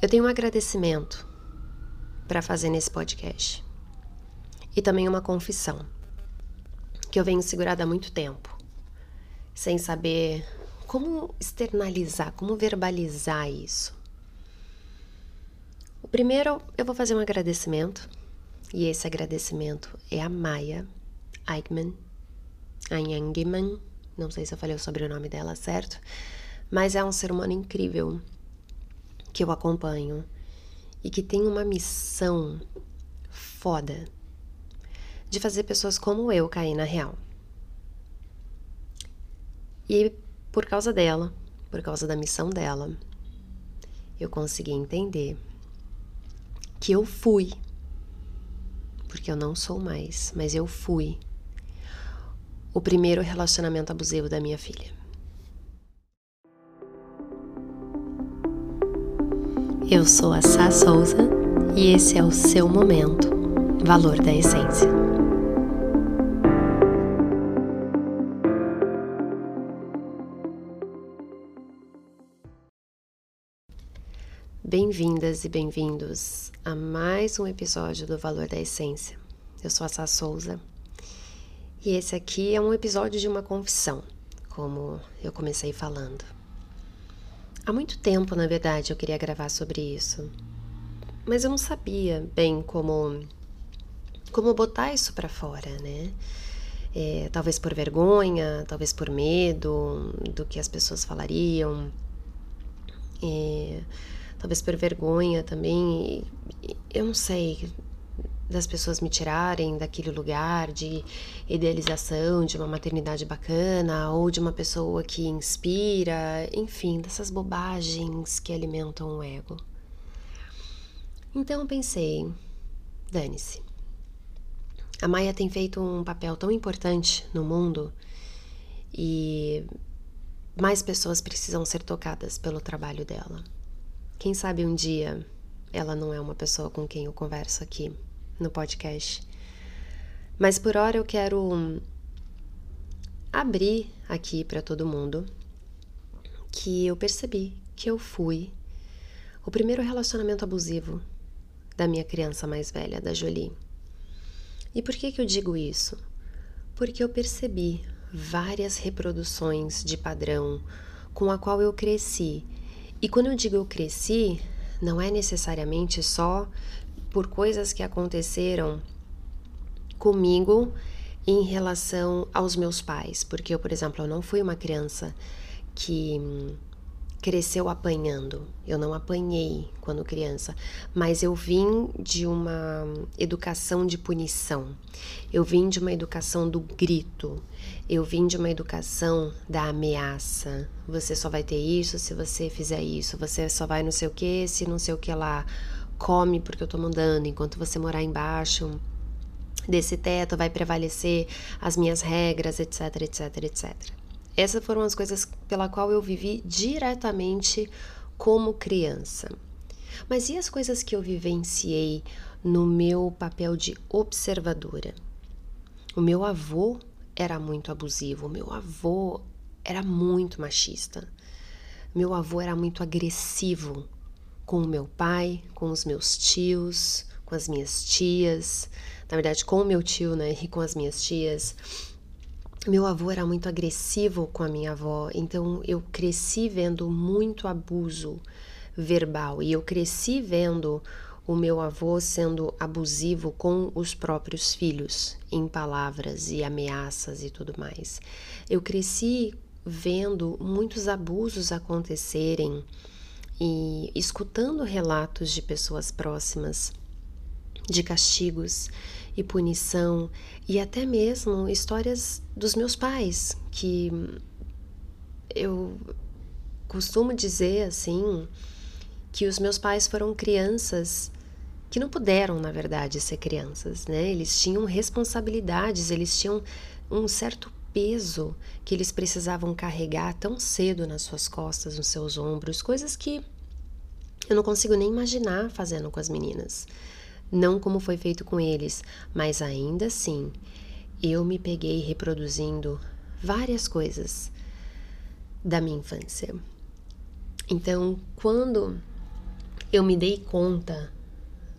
Eu tenho um agradecimento para fazer nesse podcast e também uma confissão que eu venho segurada há muito tempo, sem saber como externalizar, como verbalizar isso. O primeiro, eu vou fazer um agradecimento, e esse agradecimento é a Maia Eichmann, Einhangman, não sei se eu falei o sobrenome dela certo, mas é um ser humano incrível que eu acompanho e que tem uma missão foda de fazer pessoas como eu cair na real. E por causa dela, por causa da missão dela, eu consegui entender que eu fui, porque eu não sou mais, mas eu fui o primeiro relacionamento abusivo da minha filha. Eu sou a Sá Souza e esse é o seu momento Valor da Essência. Bem-vindas e bem-vindos a mais um episódio do Valor da Essência. Eu sou a Sá Souza e esse aqui é um episódio de uma confissão, como eu comecei falando. Há muito tempo, na verdade, eu queria gravar sobre isso, mas eu não sabia bem como como botar isso para fora, né? É, talvez por vergonha, talvez por medo do que as pessoas falariam, é, talvez por vergonha também. Eu não sei, das pessoas me tirarem daquele lugar de idealização de uma maternidade bacana ou de uma pessoa que inspira, enfim, dessas bobagens que alimentam o ego. Então eu pensei, dane-se. A Maia tem feito um papel tão importante no mundo e mais pessoas precisam ser tocadas pelo trabalho dela. Quem sabe um dia ela não é uma pessoa com quem eu converso aqui no podcast. Mas por hora eu quero abrir aqui para todo mundo que eu percebi que eu fui o primeiro relacionamento abusivo da minha criança mais velha, da Jolie. E por que que eu digo isso? Porque eu percebi várias reproduções de padrão com a qual eu cresci. E quando eu digo eu cresci, não é necessariamente só por coisas que aconteceram comigo em relação aos meus pais, porque eu, por exemplo, eu não fui uma criança que cresceu apanhando. Eu não apanhei quando criança, mas eu vim de uma educação de punição. Eu vim de uma educação do grito. Eu vim de uma educação da ameaça. Você só vai ter isso se você fizer isso. Você só vai não sei o que se não sei o que lá come porque eu tô mandando, enquanto você morar embaixo desse teto vai prevalecer as minhas regras, etc, etc, etc. Essas foram as coisas pela qual eu vivi diretamente como criança. Mas e as coisas que eu vivenciei no meu papel de observadora? O meu avô era muito abusivo, o meu avô era muito machista. Meu avô era muito agressivo com o meu pai, com os meus tios, com as minhas tias, na verdade com o meu tio, né, e com as minhas tias. Meu avô era muito agressivo com a minha avó, então eu cresci vendo muito abuso verbal e eu cresci vendo o meu avô sendo abusivo com os próprios filhos, em palavras e ameaças e tudo mais. Eu cresci vendo muitos abusos acontecerem e escutando relatos de pessoas próximas de castigos e punição e até mesmo histórias dos meus pais que eu costumo dizer assim que os meus pais foram crianças que não puderam, na verdade, ser crianças, né? Eles tinham responsabilidades, eles tinham um certo peso que eles precisavam carregar tão cedo nas suas costas, nos seus ombros, coisas que eu não consigo nem imaginar fazendo com as meninas. Não como foi feito com eles, mas ainda assim, eu me peguei reproduzindo várias coisas da minha infância. Então, quando eu me dei conta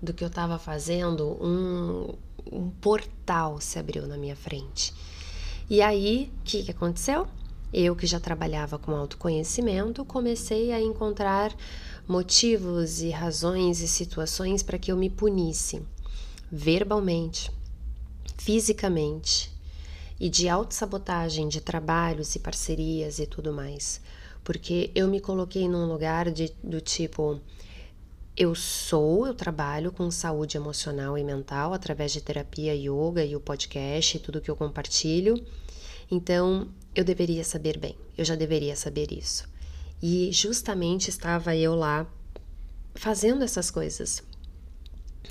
do que eu estava fazendo, um, um portal se abriu na minha frente. E aí, o que, que aconteceu? Eu, que já trabalhava com autoconhecimento, comecei a encontrar motivos e razões e situações para que eu me punisse verbalmente, fisicamente e de autossabotagem de trabalhos e parcerias e tudo mais. Porque eu me coloquei num lugar de, do tipo, eu sou, eu trabalho com saúde emocional e mental através de terapia, yoga e o podcast e tudo que eu compartilho. Então, eu deveria saber bem, eu já deveria saber isso. E justamente estava eu lá fazendo essas coisas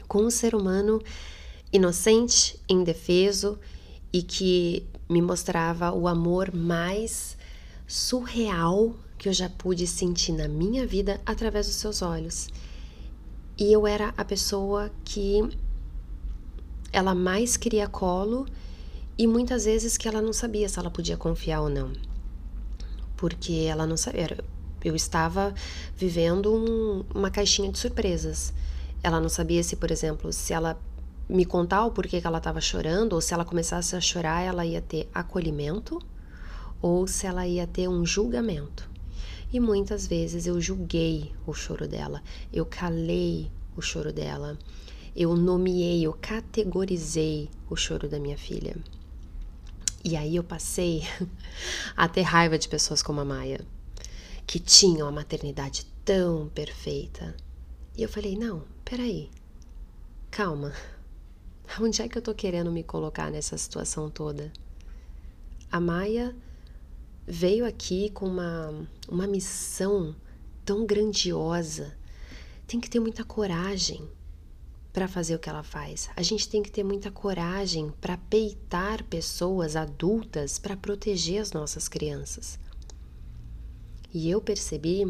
com um ser humano inocente, indefeso e que me mostrava o amor mais surreal que eu já pude sentir na minha vida através dos seus olhos. E eu era a pessoa que ela mais queria colo e muitas vezes que ela não sabia se ela podia confiar ou não. Porque ela não sabia. Eu estava vivendo um, uma caixinha de surpresas. Ela não sabia se, por exemplo, se ela me contar o porquê que ela estava chorando, ou se ela começasse a chorar, ela ia ter acolhimento, ou se ela ia ter um julgamento. E muitas vezes eu julguei o choro dela, eu calei o choro dela, eu nomeei, eu categorizei o choro da minha filha. E aí eu passei a ter raiva de pessoas como a Maia, que tinham a maternidade tão perfeita. E eu falei: não, peraí, calma. Onde é que eu tô querendo me colocar nessa situação toda? A Maia veio aqui com uma, uma missão tão grandiosa. Tem que ter muita coragem para fazer o que ela faz. A gente tem que ter muita coragem para peitar pessoas adultas para proteger as nossas crianças. E eu percebi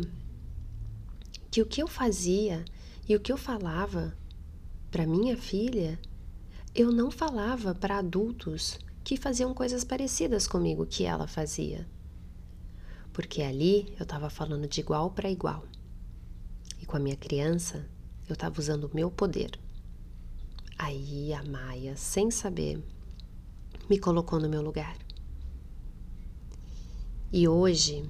que o que eu fazia e o que eu falava para minha filha, eu não falava para adultos que faziam coisas parecidas comigo que ela fazia. Porque ali eu estava falando de igual para igual. E com a minha criança, eu estava usando o meu poder. Aí a Maia, sem saber, me colocou no meu lugar. E hoje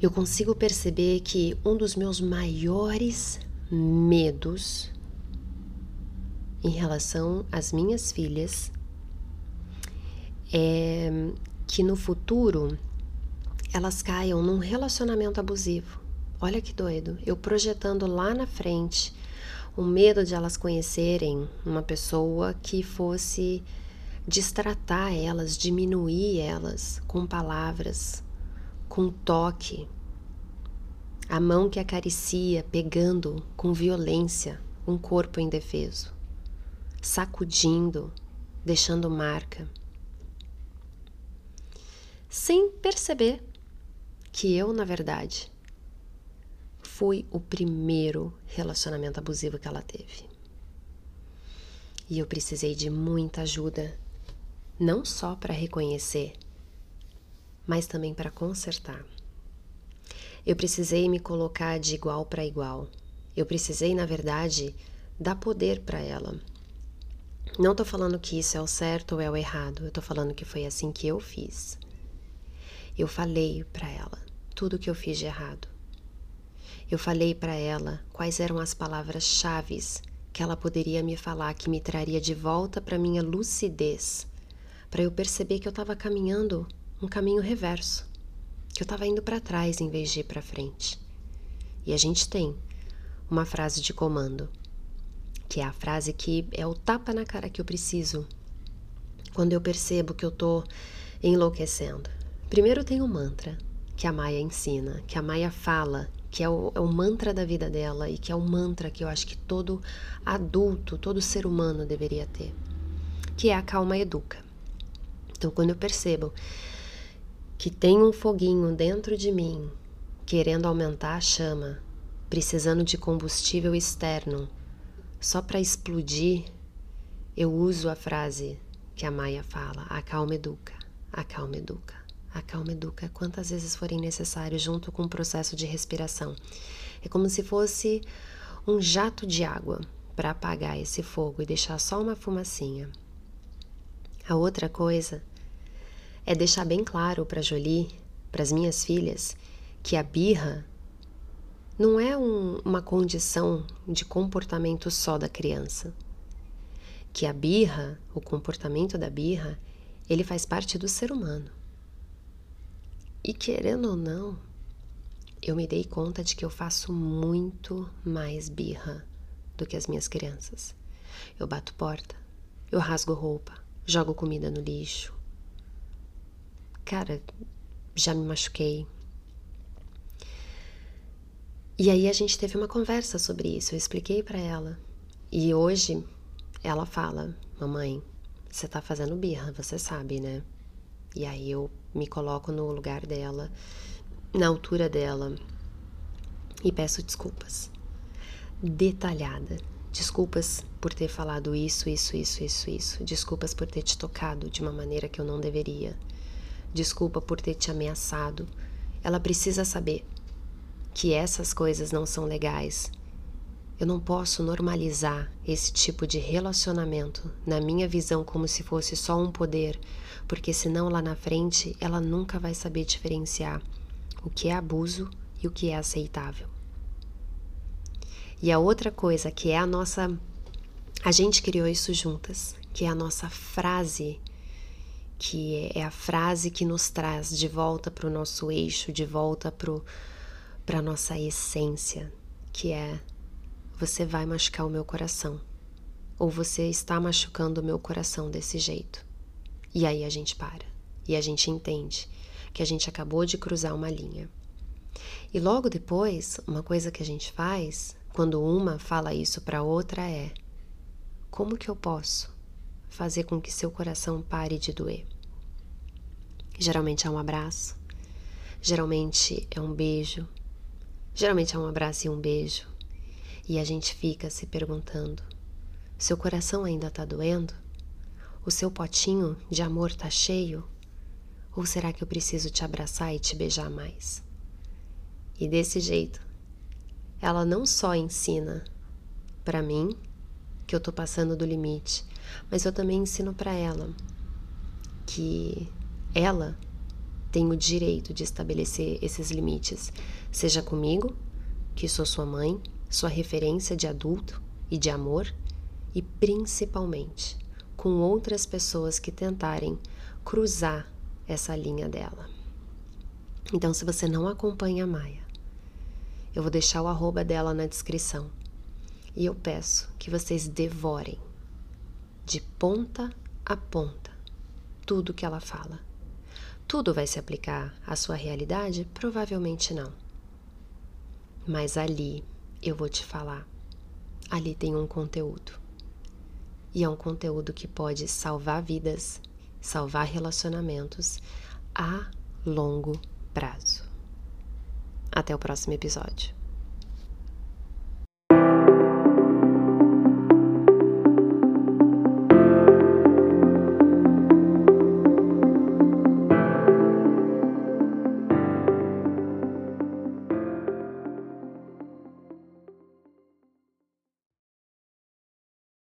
eu consigo perceber que um dos meus maiores medos em relação às minhas filhas é que no futuro elas caiam num relacionamento abusivo. Olha que doido, eu projetando lá na frente o medo de elas conhecerem uma pessoa que fosse destratar elas, diminuir elas com palavras, com toque, a mão que acaricia, pegando com violência um corpo indefeso, sacudindo, deixando marca, sem perceber que eu, na verdade, fui o primeiro relacionamento abusivo que ela teve. E eu precisei de muita ajuda, não só para reconhecer, mas também para consertar. Eu precisei me colocar de igual para igual. Eu precisei, na verdade, dar poder para ela. Não estou falando que isso é o certo ou é o errado, eu estou falando que foi assim que eu fiz. Eu falei para ela tudo o que eu fiz de errado. Eu falei para ela quais eram as palavras-chave que ela poderia me falar que me traria de volta para minha lucidez, para eu perceber que eu estava caminhando um caminho reverso, que eu estava indo para trás em vez de ir para frente. E a gente tem uma frase de comando, que é a frase que é o tapa na cara que eu preciso quando eu percebo que eu tô enlouquecendo. Primeiro tem o mantra que a Maia ensina, que a Maia fala, que é o, é o, mantra da vida dela e que é o mantra que eu acho que todo adulto, todo ser humano deveria ter, que é a calma educa. Então, quando eu percebo que tem um foguinho dentro de mim querendo aumentar a chama, precisando de combustível externo só para explodir, eu uso a frase que a Maia fala: a calma educa, a calma educa. A calma educa quantas vezes forem necessários, junto com o processo de respiração. É como se fosse um jato de água para apagar esse fogo e deixar só uma fumacinha. A outra coisa é deixar bem claro para Jolie, para as minhas filhas, que a birra não é um, uma condição de comportamento só da criança. Que a birra, o comportamento da birra, ele faz parte do ser humano. E querendo ou não, eu me dei conta de que eu faço muito mais birra do que as minhas crianças. Eu bato porta, eu rasgo roupa, jogo comida no lixo. Cara, já me machuquei. E aí a gente teve uma conversa sobre isso, eu expliquei para ela. E hoje ela fala: "Mamãe, você tá fazendo birra, você sabe, né?" E aí eu me coloco no lugar dela, na altura dela e peço desculpas detalhada. Desculpas por ter falado isso, isso, isso, isso, isso. Desculpas por ter te tocado de uma maneira que eu não deveria. Desculpa por ter te ameaçado. Ela precisa saber que essas coisas não são legais. Eu não posso normalizar esse tipo de relacionamento na minha visão como se fosse só um poder, porque senão lá na frente ela nunca vai saber diferenciar o que é abuso e o que é aceitável. E a outra coisa que é a nossa. A gente criou isso juntas, que é a nossa frase, que é a frase que nos traz de volta para o nosso eixo, de volta para a nossa essência, que é: Você vai machucar o meu coração. Ou você está machucando o meu coração desse jeito. E aí a gente para. E a gente entende que a gente acabou de cruzar uma linha. E logo depois, uma coisa que a gente faz quando uma fala isso para outra é: como que eu posso fazer com que seu coração pare de doer? Geralmente é um abraço, geralmente é um beijo, geralmente é um abraço e um beijo, e a gente fica se perguntando: seu coração ainda está doendo? O seu potinho de amor está cheio? Ou será que eu preciso te abraçar e te beijar mais? E desse jeito, ela não só ensina para mim que eu tô passando do limite, mas eu também ensino para ela que ela tem o direito de estabelecer esses limites, seja comigo, que sou sua mãe, sua referência de adulto e de amor, e principalmente com outras pessoas que tentarem cruzar essa linha dela. Então, se você não acompanha a Maia, eu vou deixar o arroba dela na descrição. E eu peço que vocês devorem de ponta a ponta tudo que ela fala. Tudo vai se aplicar à sua realidade? Provavelmente não. Mas ali eu vou te falar. Ali tem um conteúdo. E é um conteúdo que pode salvar vidas, salvar relacionamentos a longo prazo. Até o próximo episódio.